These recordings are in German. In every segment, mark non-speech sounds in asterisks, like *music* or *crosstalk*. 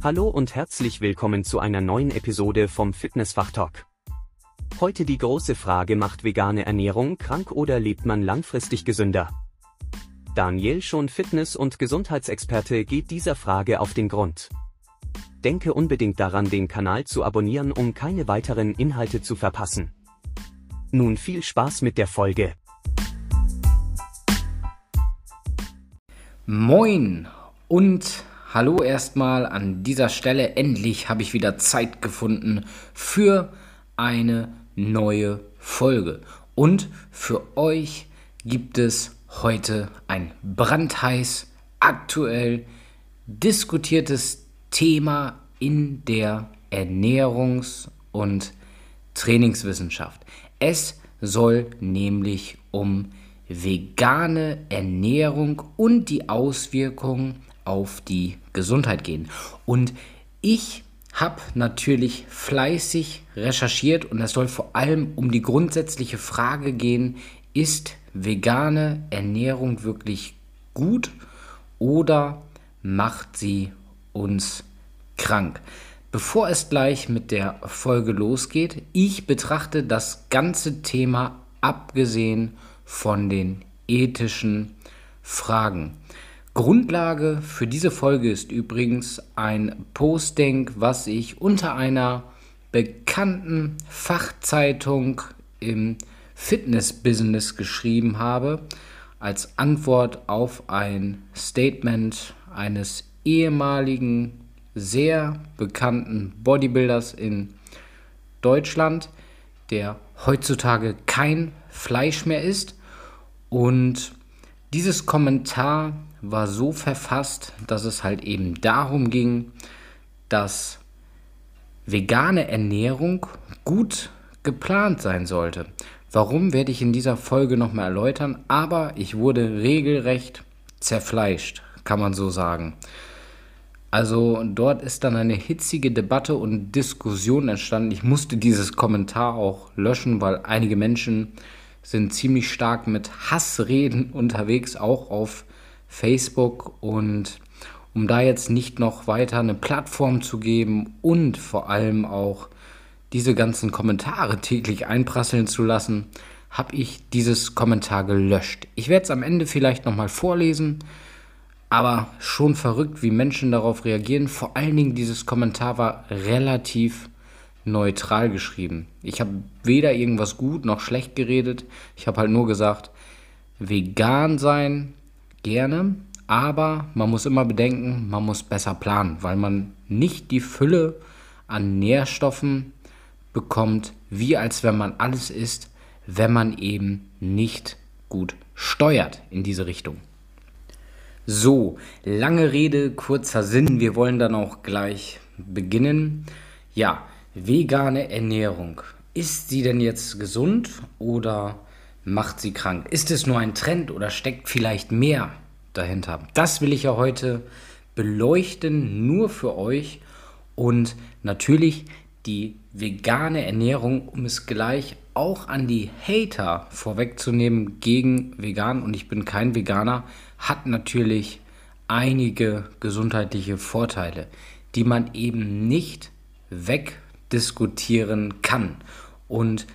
Hallo und herzlich willkommen zu einer neuen Episode vom Fitnessfachtalk. Heute die große Frage, macht vegane Ernährung krank oder lebt man langfristig gesünder? Daniel, schon Fitness- und Gesundheitsexperte, geht dieser Frage auf den Grund. Denke unbedingt daran, den Kanal zu abonnieren, um keine weiteren Inhalte zu verpassen. Nun viel Spaß mit der Folge. Moin und hallo erstmal an dieser Stelle. Endlich habe ich wieder Zeit gefunden für eine neue Folge. Und für euch gibt es heute ein brandheiß, aktuell diskutiertes Thema in der Ernährungs- und Trainingswissenschaft. Es soll nämlich um vegane Ernährung und die Auswirkungen auf die Gesundheit gehen. Und ich habe natürlich fleißig recherchiert und es soll vor allem um die grundsätzliche Frage gehen, ist vegane Ernährung wirklich gut oder macht sie uns krank? Bevor es gleich mit der Folge losgeht, ich betrachte das ganze Thema abgesehen von den ethischen Fragen. Grundlage für diese Folge ist übrigens ein Posting, was ich unter einer bekannten Fachzeitung im Fitness-Business geschrieben habe, als Antwort auf ein Statement eines ehemaligen, sehr bekannten Bodybuilders in Deutschland, der heutzutage kein Fleisch mehr isst. Und dieses Kommentar war so verfasst, dass es halt eben darum ging, dass vegane Ernährung gut geplant sein sollte. Warum werde ich in dieser Folge nochmal erläutern, aber ich wurde regelrecht zerfleischt, kann man so sagen. Also dort ist dann eine hitzige Debatte und Diskussion entstanden. Ich musste dieses Kommentar auch löschen, weil einige Menschen sind ziemlich stark mit Hassreden *laughs* unterwegs, auch auf Facebook. Und um da jetzt nicht noch weiter eine Plattform zu geben und vor allem auch diese ganzen Kommentare täglich einprasseln zu lassen, habe ich dieses Kommentar gelöscht. Ich werde es am Ende vielleicht nochmal vorlesen, aber schon verrückt, wie Menschen darauf reagieren. Vor allen Dingen dieses Kommentar war relativ neutral geschrieben. Ich habe weder irgendwas gut noch schlecht geredet. Ich habe halt nur gesagt, vegan sein gerne, aber man muss immer bedenken, man muss besser planen, weil man nicht die Fülle an Nährstoffen bekommt, wie als wenn man alles isst, wenn man eben nicht gut steuert in diese Richtung. So, lange Rede, kurzer Sinn. Wir wollen dann auch gleich beginnen. Ja, Vegane Ernährung. Ist sie denn jetzt gesund oder macht sie krank? Ist es nur ein Trend oder steckt vielleicht mehr dahinter? Das will ich ja heute beleuchten, nur für euch. Und natürlich die vegane Ernährung, um es gleich auch an die Hater vorwegzunehmen gegen vegan. Und ich bin kein Veganer, hat natürlich einige gesundheitliche Vorteile, die man eben nicht weg diskutieren kann. Und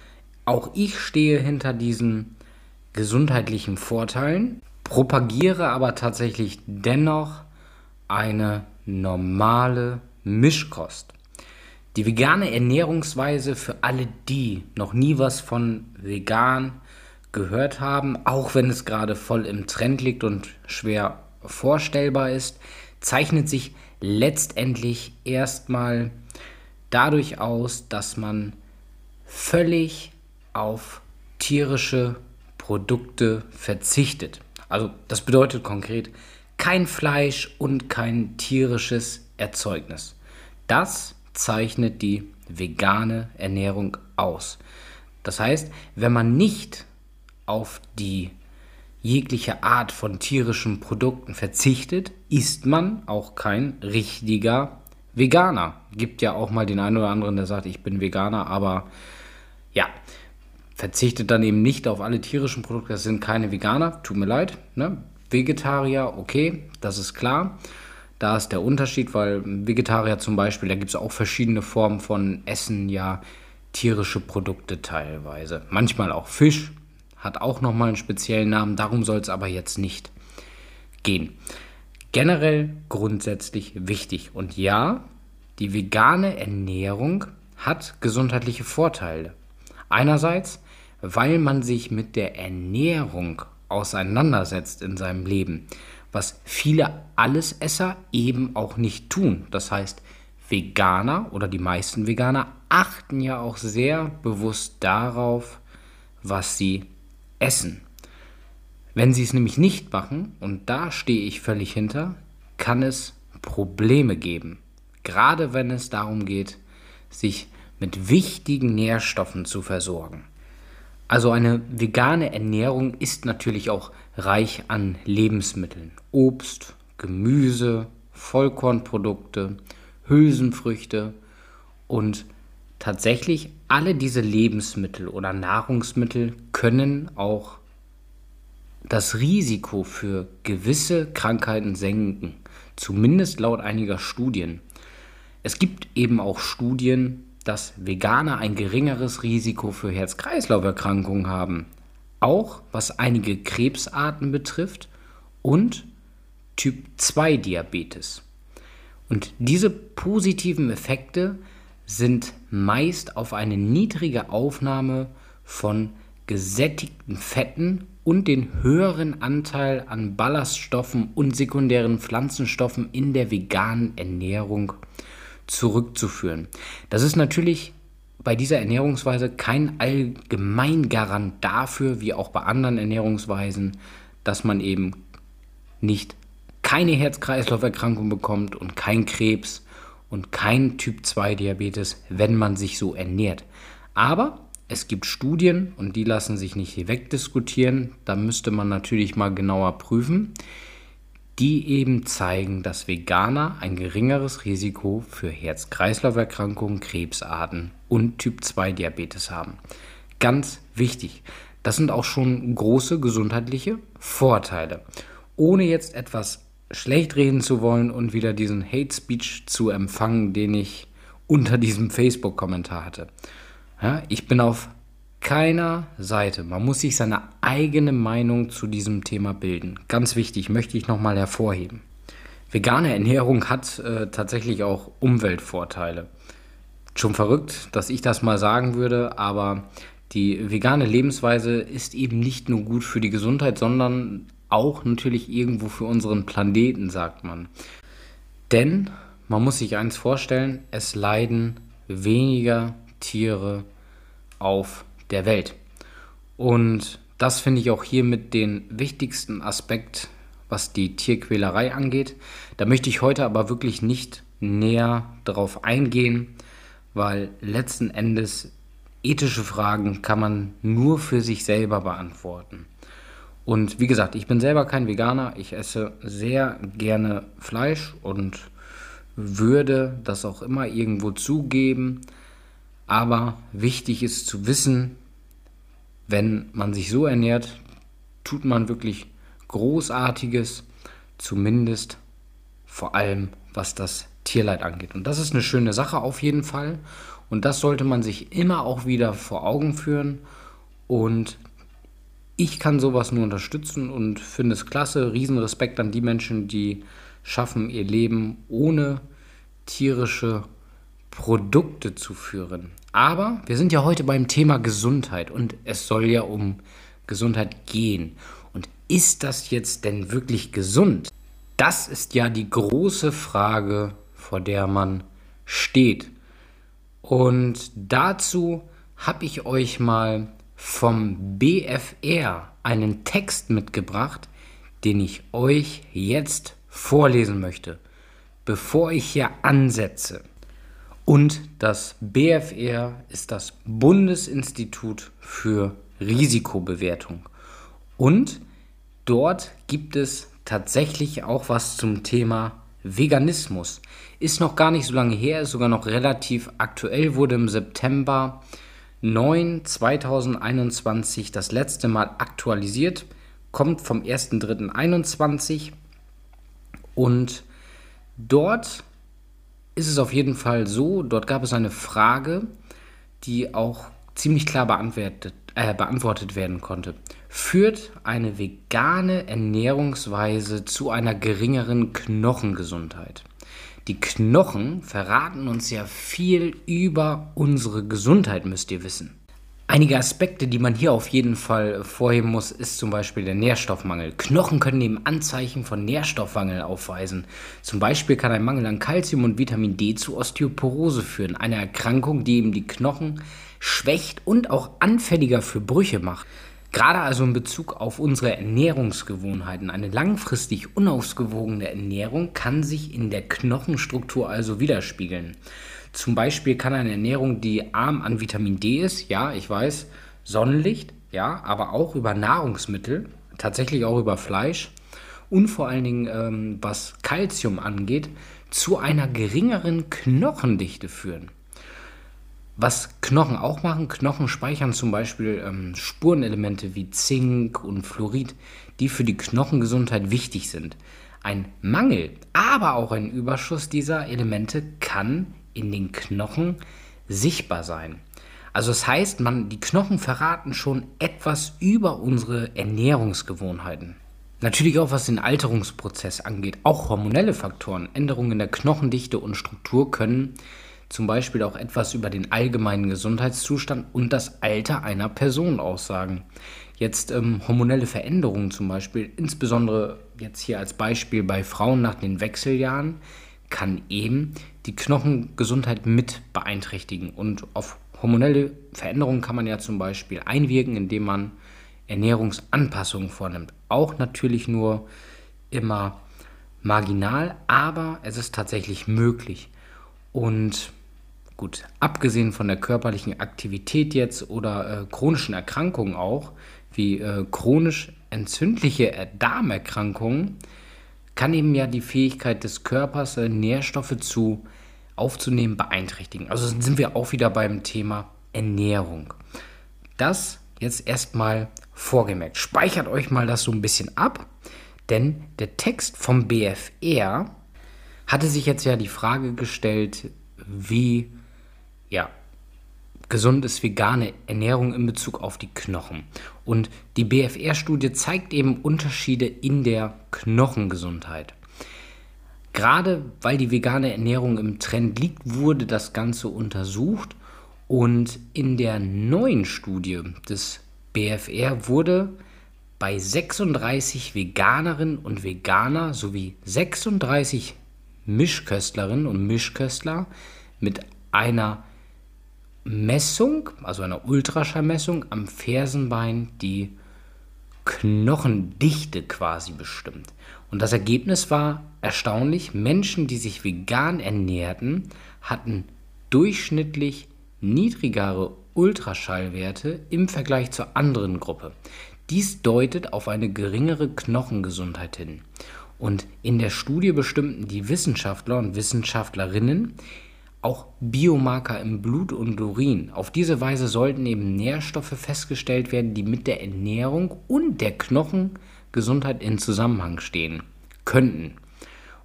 auch ich stehe hinter diesen gesundheitlichen Vorteilen, propagiere aber tatsächlich dennoch eine normale Mischkost. Die vegane Ernährungsweise für alle, die noch nie was von vegan gehört haben, auch wenn es gerade voll im Trend liegt und schwer vorstellbar ist, zeichnet sich letztendlich erstmal dadurch aus, dass man völlig auf tierische Produkte verzichtet. Also das bedeutet konkret kein Fleisch und kein tierisches Erzeugnis. Das zeichnet die vegane Ernährung aus. Das heißt, wenn man nicht auf die jegliche Art von tierischen Produkten verzichtet, ist man auch kein richtiger Veganer. Gibt ja auch mal den einen oder anderen, der sagt, ich bin Veganer, aber ja, verzichtet dann eben nicht auf alle tierischen Produkte. Das sind keine Veganer, tut mir leid. Ne? Vegetarier, okay, das ist klar. Da ist der Unterschied, weil Vegetarier zum Beispiel, da gibt es auch verschiedene Formen von Essen, ja, tierische Produkte teilweise. Manchmal auch Fisch, hat auch nochmal einen speziellen Namen, darum soll es aber jetzt nicht gehen. Generell grundsätzlich wichtig. Und ja, die vegane Ernährung hat gesundheitliche Vorteile. Einerseits, weil man sich mit der Ernährung auseinandersetzt in seinem Leben, was viele Allesesser eben auch nicht tun. Das heißt, Veganer oder die meisten Veganer achten ja auch sehr bewusst darauf, was sie essen. Wenn sie es nämlich nicht machen, und da stehe ich völlig hinter, kann es Probleme geben. Gerade wenn es darum geht, sich mit wichtigen Nährstoffen zu versorgen. Also eine vegane Ernährung ist natürlich auch reich an Lebensmitteln. Obst, Gemüse, Vollkornprodukte, Hülsenfrüchte und tatsächlich alle diese Lebensmittel oder Nahrungsmittel können auch das Risiko für gewisse Krankheiten senken, zumindest laut einiger Studien. Es gibt eben auch Studien, dass Veganer ein geringeres Risiko für Herz-Kreislauf-Erkrankungen haben, auch was einige Krebsarten betrifft und Typ 2 Diabetes. Und diese positiven Effekte sind meist auf eine niedrige Aufnahme von gesättigten Fetten und den höheren Anteil an Ballaststoffen und sekundären Pflanzenstoffen in der veganen Ernährung zurückzuführen. Das ist natürlich bei dieser Ernährungsweise kein Allgemeingarant dafür, wie auch bei anderen Ernährungsweisen, dass man eben nicht keine Herz-Kreislauf-Erkrankung bekommt und kein Krebs und kein Typ-2-Diabetes, wenn man sich so ernährt. Aber es gibt Studien und die lassen sich nicht wegdiskutieren. Da müsste man natürlich mal genauer prüfen die eben zeigen, dass Veganer ein geringeres Risiko für Herz-Kreislauf-Erkrankungen, Krebsarten und Typ-2-Diabetes haben. Ganz wichtig. Das sind auch schon große gesundheitliche Vorteile. Ohne jetzt etwas schlecht reden zu wollen und wieder diesen Hate Speech zu empfangen, den ich unter diesem Facebook-Kommentar hatte. Ja, ich bin auf keiner Seite. Man muss sich seine eigene Meinung zu diesem Thema bilden. Ganz wichtig, möchte ich nochmal hervorheben. Vegane Ernährung hat äh, tatsächlich auch Umweltvorteile. Schon verrückt, dass ich das mal sagen würde, aber die vegane Lebensweise ist eben nicht nur gut für die Gesundheit, sondern auch natürlich irgendwo für unseren Planeten, sagt man. Denn man muss sich eins vorstellen, es leiden weniger Tiere auf der Welt. Und das finde ich auch hier mit den wichtigsten Aspekt, was die Tierquälerei angeht. Da möchte ich heute aber wirklich nicht näher darauf eingehen, weil letzten Endes ethische Fragen kann man nur für sich selber beantworten. Und wie gesagt, ich bin selber kein Veganer, ich esse sehr gerne Fleisch und würde das auch immer irgendwo zugeben. Aber wichtig ist zu wissen, wenn man sich so ernährt, tut man wirklich Großartiges, zumindest vor allem was das Tierleid angeht. Und das ist eine schöne Sache auf jeden Fall. Und das sollte man sich immer auch wieder vor Augen führen. Und ich kann sowas nur unterstützen und finde es klasse. Riesenrespekt an die Menschen, die schaffen, ihr Leben ohne tierische Produkte zu führen. Aber wir sind ja heute beim Thema Gesundheit und es soll ja um Gesundheit gehen. Und ist das jetzt denn wirklich gesund? Das ist ja die große Frage, vor der man steht. Und dazu habe ich euch mal vom BFR einen Text mitgebracht, den ich euch jetzt vorlesen möchte, bevor ich hier ansetze. Und das BFR ist das Bundesinstitut für Risikobewertung. Und dort gibt es tatsächlich auch was zum Thema Veganismus. Ist noch gar nicht so lange her, ist sogar noch relativ aktuell, wurde im September 9 2021 das letzte Mal aktualisiert, kommt vom 1.3.21 und Dort ist es auf jeden Fall so, dort gab es eine Frage, die auch ziemlich klar beantwortet, äh, beantwortet werden konnte. Führt eine vegane Ernährungsweise zu einer geringeren Knochengesundheit? Die Knochen verraten uns ja viel über unsere Gesundheit, müsst ihr wissen. Einige Aspekte, die man hier auf jeden Fall vorheben muss, ist zum Beispiel der Nährstoffmangel. Knochen können eben Anzeichen von Nährstoffmangel aufweisen. Zum Beispiel kann ein Mangel an Kalzium und Vitamin D zu Osteoporose führen, eine Erkrankung, die eben die Knochen schwächt und auch anfälliger für Brüche macht. Gerade also in Bezug auf unsere Ernährungsgewohnheiten. Eine langfristig unausgewogene Ernährung kann sich in der Knochenstruktur also widerspiegeln. Zum Beispiel kann eine Ernährung, die arm an Vitamin D ist, ja, ich weiß, Sonnenlicht, ja, aber auch über Nahrungsmittel, tatsächlich auch über Fleisch und vor allen Dingen, ähm, was Kalzium angeht, zu einer geringeren Knochendichte führen. Was Knochen auch machen, Knochen speichern zum Beispiel ähm, Spurenelemente wie Zink und Fluorid, die für die Knochengesundheit wichtig sind. Ein Mangel, aber auch ein Überschuss dieser Elemente kann in den Knochen sichtbar sein. Also das heißt, man, die Knochen verraten schon etwas über unsere Ernährungsgewohnheiten. Natürlich auch was den Alterungsprozess angeht. Auch hormonelle Faktoren, Änderungen in der Knochendichte und Struktur können zum Beispiel auch etwas über den allgemeinen Gesundheitszustand und das Alter einer Person aussagen. Jetzt ähm, hormonelle Veränderungen zum Beispiel, insbesondere jetzt hier als Beispiel bei Frauen nach den Wechseljahren, kann eben die Knochengesundheit mit beeinträchtigen. Und auf hormonelle Veränderungen kann man ja zum Beispiel einwirken, indem man Ernährungsanpassungen vornimmt. Auch natürlich nur immer marginal, aber es ist tatsächlich möglich. Und Gut, abgesehen von der körperlichen Aktivität jetzt oder äh, chronischen Erkrankungen auch, wie äh, chronisch entzündliche Darmerkrankungen, kann eben ja die Fähigkeit des Körpers, äh, Nährstoffe zu aufzunehmen, beeinträchtigen. Also sind wir auch wieder beim Thema Ernährung. Das jetzt erstmal vorgemerkt. Speichert euch mal das so ein bisschen ab, denn der Text vom BFR hatte sich jetzt ja die Frage gestellt, wie ja, gesund ist vegane Ernährung in Bezug auf die Knochen. Und die BFR-Studie zeigt eben Unterschiede in der Knochengesundheit. Gerade weil die vegane Ernährung im Trend liegt, wurde das Ganze untersucht und in der neuen Studie des BFR wurde bei 36 Veganerinnen und Veganer sowie 36 Mischköstlerinnen und Mischköstler mit einer Messung, also einer Ultraschallmessung am Fersenbein die Knochendichte quasi bestimmt. Und das Ergebnis war erstaunlich. Menschen, die sich vegan ernährten, hatten durchschnittlich niedrigere Ultraschallwerte im Vergleich zur anderen Gruppe. Dies deutet auf eine geringere Knochengesundheit hin. Und in der Studie bestimmten die Wissenschaftler und Wissenschaftlerinnen auch Biomarker im Blut und Urin. Auf diese Weise sollten eben Nährstoffe festgestellt werden, die mit der Ernährung und der Knochengesundheit in Zusammenhang stehen könnten.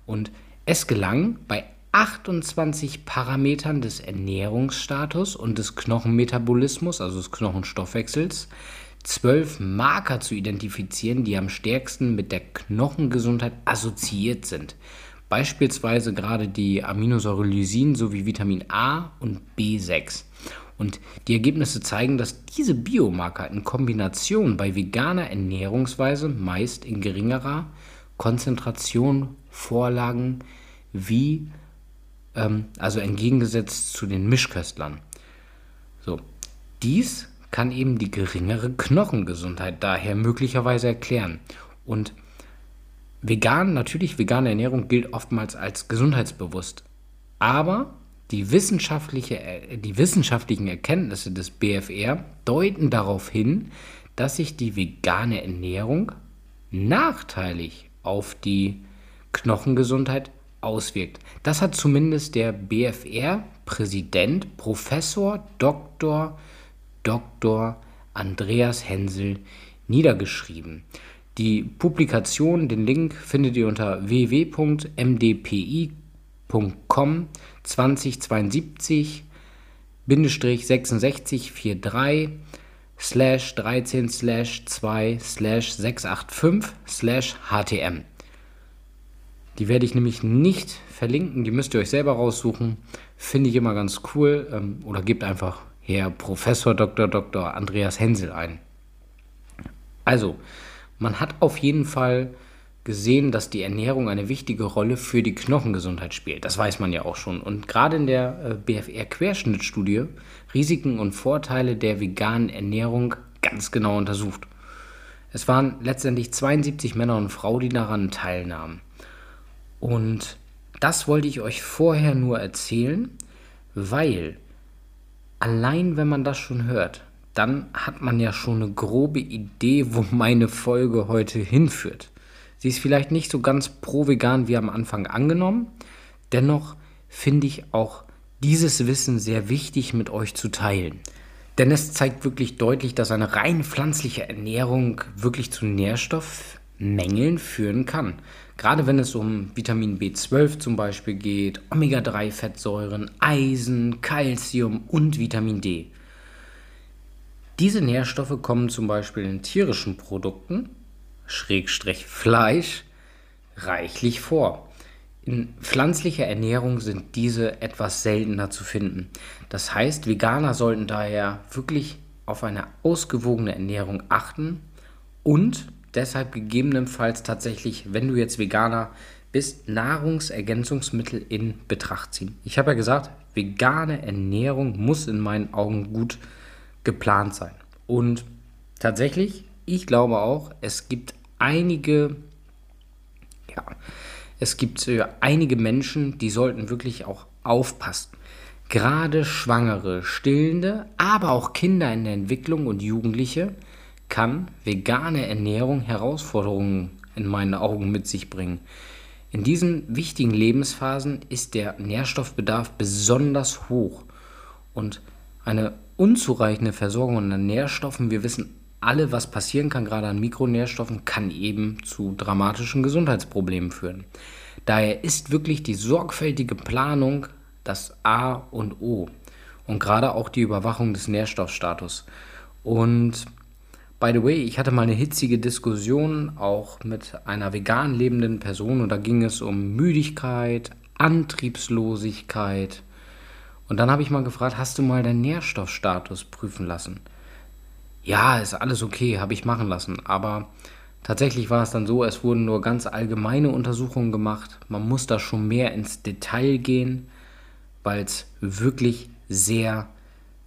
Und es gelang bei 28 Parametern des Ernährungsstatus und des Knochenmetabolismus, also des Knochenstoffwechsels, zwölf Marker zu identifizieren, die am stärksten mit der Knochengesundheit assoziiert sind. Beispielsweise gerade die Aminosäure Lysin sowie Vitamin A und B6. Und die Ergebnisse zeigen, dass diese Biomarker in Kombination bei veganer Ernährungsweise meist in geringerer Konzentration vorlagen, wie ähm, also entgegengesetzt zu den Mischköstlern. So, dies kann eben die geringere Knochengesundheit daher möglicherweise erklären. Und Vegan, natürlich, vegane Ernährung gilt oftmals als gesundheitsbewusst. Aber die, wissenschaftliche, äh, die wissenschaftlichen Erkenntnisse des BFR deuten darauf hin, dass sich die vegane Ernährung nachteilig auf die Knochengesundheit auswirkt. Das hat zumindest der BFR-Präsident Professor Dr. Dr. Andreas Hensel niedergeschrieben. Die Publikation, den Link findet ihr unter www.mdpi.com 2072 6643 slash 13 slash 2 slash 685 slash htm. Die werde ich nämlich nicht verlinken, die müsst ihr euch selber raussuchen. Finde ich immer ganz cool. Ähm, oder gebt einfach Herr Professor Dr. Dr. Andreas Hensel ein. Also, man hat auf jeden Fall gesehen, dass die Ernährung eine wichtige Rolle für die Knochengesundheit spielt. Das weiß man ja auch schon. Und gerade in der äh, BFR-Querschnittstudie Risiken und Vorteile der veganen Ernährung ganz genau untersucht. Es waren letztendlich 72 Männer und Frauen, die daran teilnahmen. Und das wollte ich euch vorher nur erzählen, weil allein wenn man das schon hört, dann hat man ja schon eine grobe Idee, wo meine Folge heute hinführt. Sie ist vielleicht nicht so ganz pro-vegan wie am Anfang angenommen, dennoch finde ich auch dieses Wissen sehr wichtig mit euch zu teilen. Denn es zeigt wirklich deutlich, dass eine rein pflanzliche Ernährung wirklich zu Nährstoffmängeln führen kann. Gerade wenn es um Vitamin B12 zum Beispiel geht, Omega-3-Fettsäuren, Eisen, Calcium und Vitamin D. Diese Nährstoffe kommen zum Beispiel in tierischen Produkten, Schrägstrich Fleisch, reichlich vor. In pflanzlicher Ernährung sind diese etwas seltener zu finden. Das heißt, Veganer sollten daher wirklich auf eine ausgewogene Ernährung achten und deshalb gegebenenfalls tatsächlich, wenn du jetzt Veganer bist, Nahrungsergänzungsmittel in Betracht ziehen. Ich habe ja gesagt, vegane Ernährung muss in meinen Augen gut geplant sein. Und tatsächlich, ich glaube auch, es gibt einige, ja, es gibt äh, einige Menschen, die sollten wirklich auch aufpassen. Gerade Schwangere, Stillende, aber auch Kinder in der Entwicklung und Jugendliche kann vegane Ernährung Herausforderungen in meinen Augen mit sich bringen. In diesen wichtigen Lebensphasen ist der Nährstoffbedarf besonders hoch und eine unzureichende Versorgung an Nährstoffen, wir wissen alle, was passieren kann, gerade an Mikronährstoffen, kann eben zu dramatischen Gesundheitsproblemen führen. Daher ist wirklich die sorgfältige Planung das A und O und gerade auch die Überwachung des Nährstoffstatus. Und by the way, ich hatte mal eine hitzige Diskussion auch mit einer vegan lebenden Person und da ging es um Müdigkeit, Antriebslosigkeit, und dann habe ich mal gefragt, hast du mal deinen Nährstoffstatus prüfen lassen? Ja, ist alles okay, habe ich machen lassen. Aber tatsächlich war es dann so, es wurden nur ganz allgemeine Untersuchungen gemacht. Man muss da schon mehr ins Detail gehen, weil es wirklich sehr,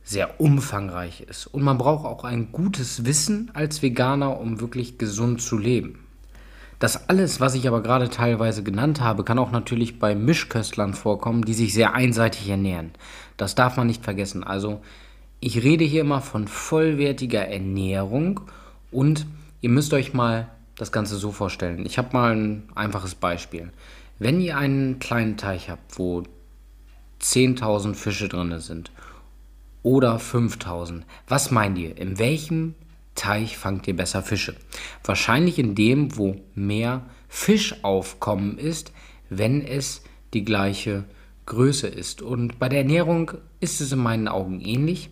sehr umfangreich ist. Und man braucht auch ein gutes Wissen als Veganer, um wirklich gesund zu leben. Das alles, was ich aber gerade teilweise genannt habe, kann auch natürlich bei Mischköstlern vorkommen, die sich sehr einseitig ernähren. Das darf man nicht vergessen. Also ich rede hier immer von vollwertiger Ernährung und ihr müsst euch mal das Ganze so vorstellen. Ich habe mal ein einfaches Beispiel. Wenn ihr einen kleinen Teich habt, wo 10.000 Fische drin sind oder 5.000, was meint ihr? In welchem Teich fangt ihr besser Fische. Wahrscheinlich in dem, wo mehr Fischaufkommen ist, wenn es die gleiche Größe ist. Und bei der Ernährung ist es in meinen Augen ähnlich.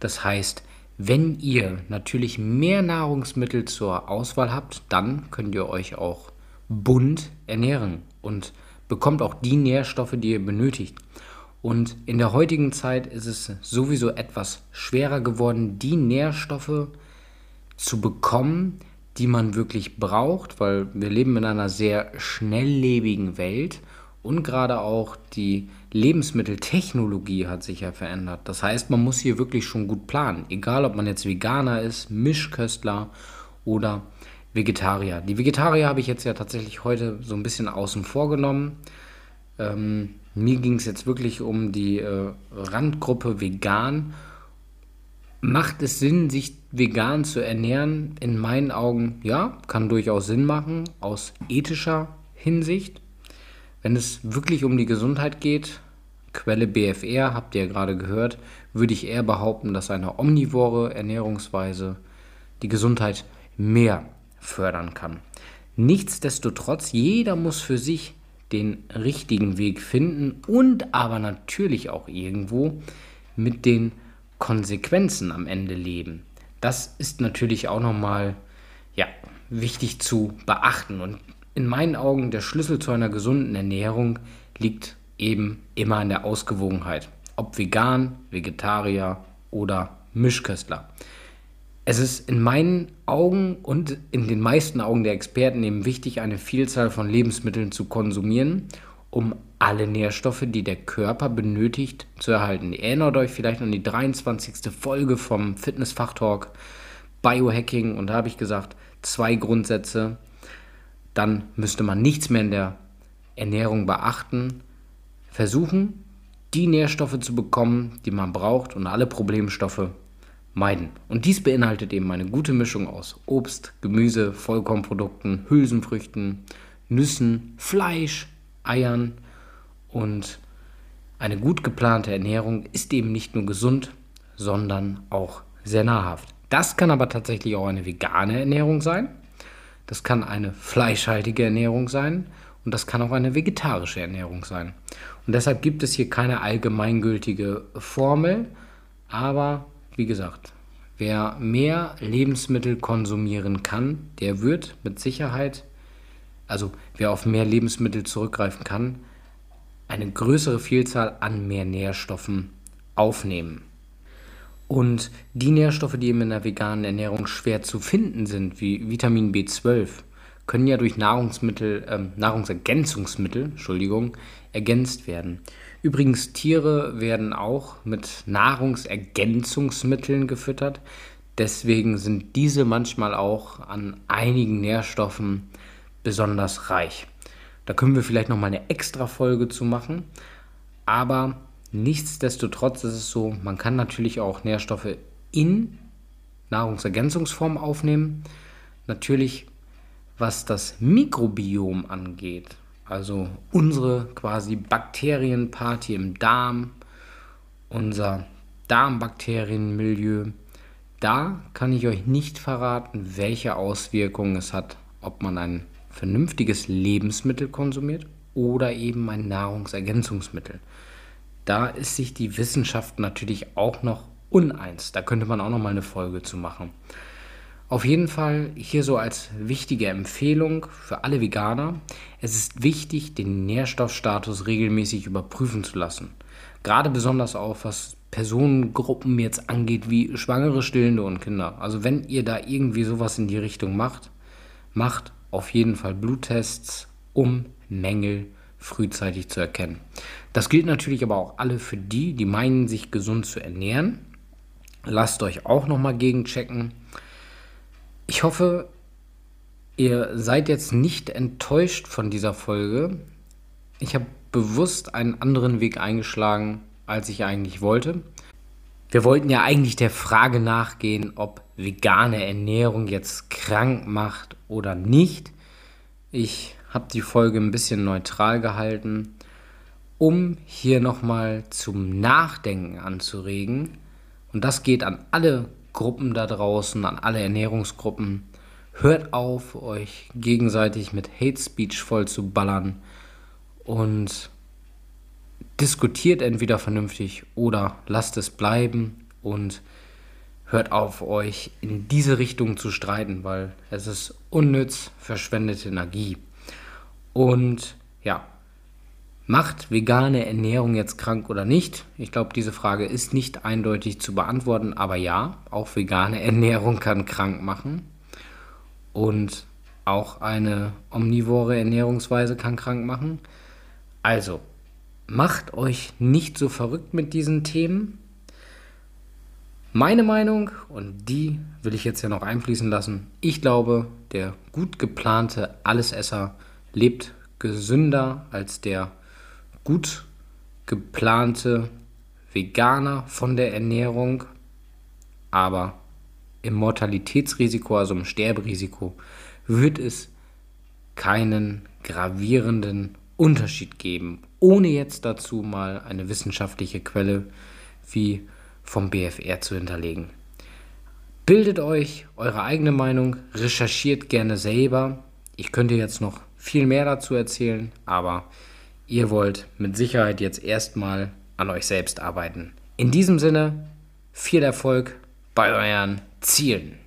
Das heißt, wenn ihr natürlich mehr Nahrungsmittel zur Auswahl habt, dann könnt ihr euch auch bunt ernähren und bekommt auch die Nährstoffe, die ihr benötigt. Und in der heutigen Zeit ist es sowieso etwas schwerer geworden, die Nährstoffe zu bekommen, die man wirklich braucht, weil wir leben in einer sehr schnelllebigen Welt und gerade auch die Lebensmitteltechnologie hat sich ja verändert. Das heißt, man muss hier wirklich schon gut planen, egal ob man jetzt Veganer ist, Mischköstler oder Vegetarier. Die Vegetarier habe ich jetzt ja tatsächlich heute so ein bisschen außen vor genommen. Ähm, mir ging es jetzt wirklich um die äh, Randgruppe vegan Macht es Sinn, sich vegan zu ernähren? In meinen Augen ja, kann durchaus Sinn machen, aus ethischer Hinsicht. Wenn es wirklich um die Gesundheit geht, Quelle BFR, habt ihr ja gerade gehört, würde ich eher behaupten, dass eine omnivore Ernährungsweise die Gesundheit mehr fördern kann. Nichtsdestotrotz, jeder muss für sich den richtigen Weg finden und aber natürlich auch irgendwo mit den Konsequenzen am Ende leben. Das ist natürlich auch nochmal ja, wichtig zu beachten. Und in meinen Augen der Schlüssel zu einer gesunden Ernährung liegt eben immer in der Ausgewogenheit. Ob vegan, Vegetarier oder Mischköstler. Es ist in meinen Augen und in den meisten Augen der Experten eben wichtig, eine Vielzahl von Lebensmitteln zu konsumieren, um alle Nährstoffe, die der Körper benötigt, zu erhalten. Ihr erinnert euch vielleicht an die 23. Folge vom Fitnessfachtalk Biohacking und da habe ich gesagt, zwei Grundsätze. Dann müsste man nichts mehr in der Ernährung beachten. Versuchen, die Nährstoffe zu bekommen, die man braucht und alle Problemstoffe meiden. Und dies beinhaltet eben eine gute Mischung aus Obst, Gemüse, Vollkornprodukten, Hülsenfrüchten, Nüssen, Fleisch, Eiern und eine gut geplante Ernährung ist eben nicht nur gesund, sondern auch sehr nahrhaft. Das kann aber tatsächlich auch eine vegane Ernährung sein. Das kann eine fleischhaltige Ernährung sein und das kann auch eine vegetarische Ernährung sein. Und deshalb gibt es hier keine allgemeingültige Formel, aber wie gesagt, wer mehr Lebensmittel konsumieren kann, der wird mit Sicherheit, also wer auf mehr Lebensmittel zurückgreifen kann, eine größere Vielzahl an mehr Nährstoffen aufnehmen. Und die Nährstoffe, die eben in der veganen Ernährung schwer zu finden sind, wie Vitamin B12, können ja durch Nahrungsmittel, äh, Nahrungsergänzungsmittel, Entschuldigung, ergänzt werden. Übrigens, Tiere werden auch mit Nahrungsergänzungsmitteln gefüttert. Deswegen sind diese manchmal auch an einigen Nährstoffen besonders reich. Da können wir vielleicht noch mal eine extra Folge zu machen. Aber nichtsdestotrotz ist es so, man kann natürlich auch Nährstoffe in Nahrungsergänzungsform aufnehmen. Natürlich, was das Mikrobiom angeht, also unsere quasi Bakterienparty im Darm, unser Darmbakterienmilieu. Da kann ich euch nicht verraten, welche Auswirkungen es hat, ob man ein vernünftiges Lebensmittel konsumiert oder eben ein Nahrungsergänzungsmittel. Da ist sich die Wissenschaft natürlich auch noch uneins. Da könnte man auch noch mal eine Folge zu machen. Auf jeden Fall hier so als wichtige Empfehlung für alle Veganer. Es ist wichtig, den Nährstoffstatus regelmäßig überprüfen zu lassen. Gerade besonders auch was Personengruppen jetzt angeht, wie Schwangere, Stillende und Kinder. Also wenn ihr da irgendwie sowas in die Richtung macht, macht auf jeden Fall Bluttests, um Mängel frühzeitig zu erkennen. Das gilt natürlich aber auch alle für die, die meinen, sich gesund zu ernähren. Lasst euch auch nochmal gegenchecken ich hoffe, ihr seid jetzt nicht enttäuscht von dieser Folge. Ich habe bewusst einen anderen Weg eingeschlagen, als ich eigentlich wollte. Wir wollten ja eigentlich der Frage nachgehen, ob vegane Ernährung jetzt krank macht oder nicht. Ich habe die Folge ein bisschen neutral gehalten, um hier nochmal zum Nachdenken anzuregen. Und das geht an alle Gruppen da draußen, an alle Ernährungsgruppen. Hört auf, euch gegenseitig mit Hate Speech voll zu ballern und diskutiert entweder vernünftig oder lasst es bleiben und hört auf, euch in diese Richtung zu streiten, weil es ist unnütz, verschwendete Energie. Und ja, Macht vegane Ernährung jetzt krank oder nicht? Ich glaube, diese Frage ist nicht eindeutig zu beantworten, aber ja, auch vegane *laughs* Ernährung kann krank machen. Und auch eine omnivore Ernährungsweise kann krank machen. Also, macht euch nicht so verrückt mit diesen Themen. Meine Meinung, und die will ich jetzt ja noch einfließen lassen, ich glaube, der gut geplante Allesesser lebt gesünder als der gut geplante Veganer von der Ernährung, aber im Mortalitätsrisiko, also im Sterberisiko, wird es keinen gravierenden Unterschied geben, ohne jetzt dazu mal eine wissenschaftliche Quelle wie vom BFR zu hinterlegen. Bildet euch eure eigene Meinung, recherchiert gerne selber. Ich könnte jetzt noch viel mehr dazu erzählen, aber ihr wollt mit Sicherheit jetzt erstmal an euch selbst arbeiten. In diesem Sinne, viel Erfolg bei euren Zielen.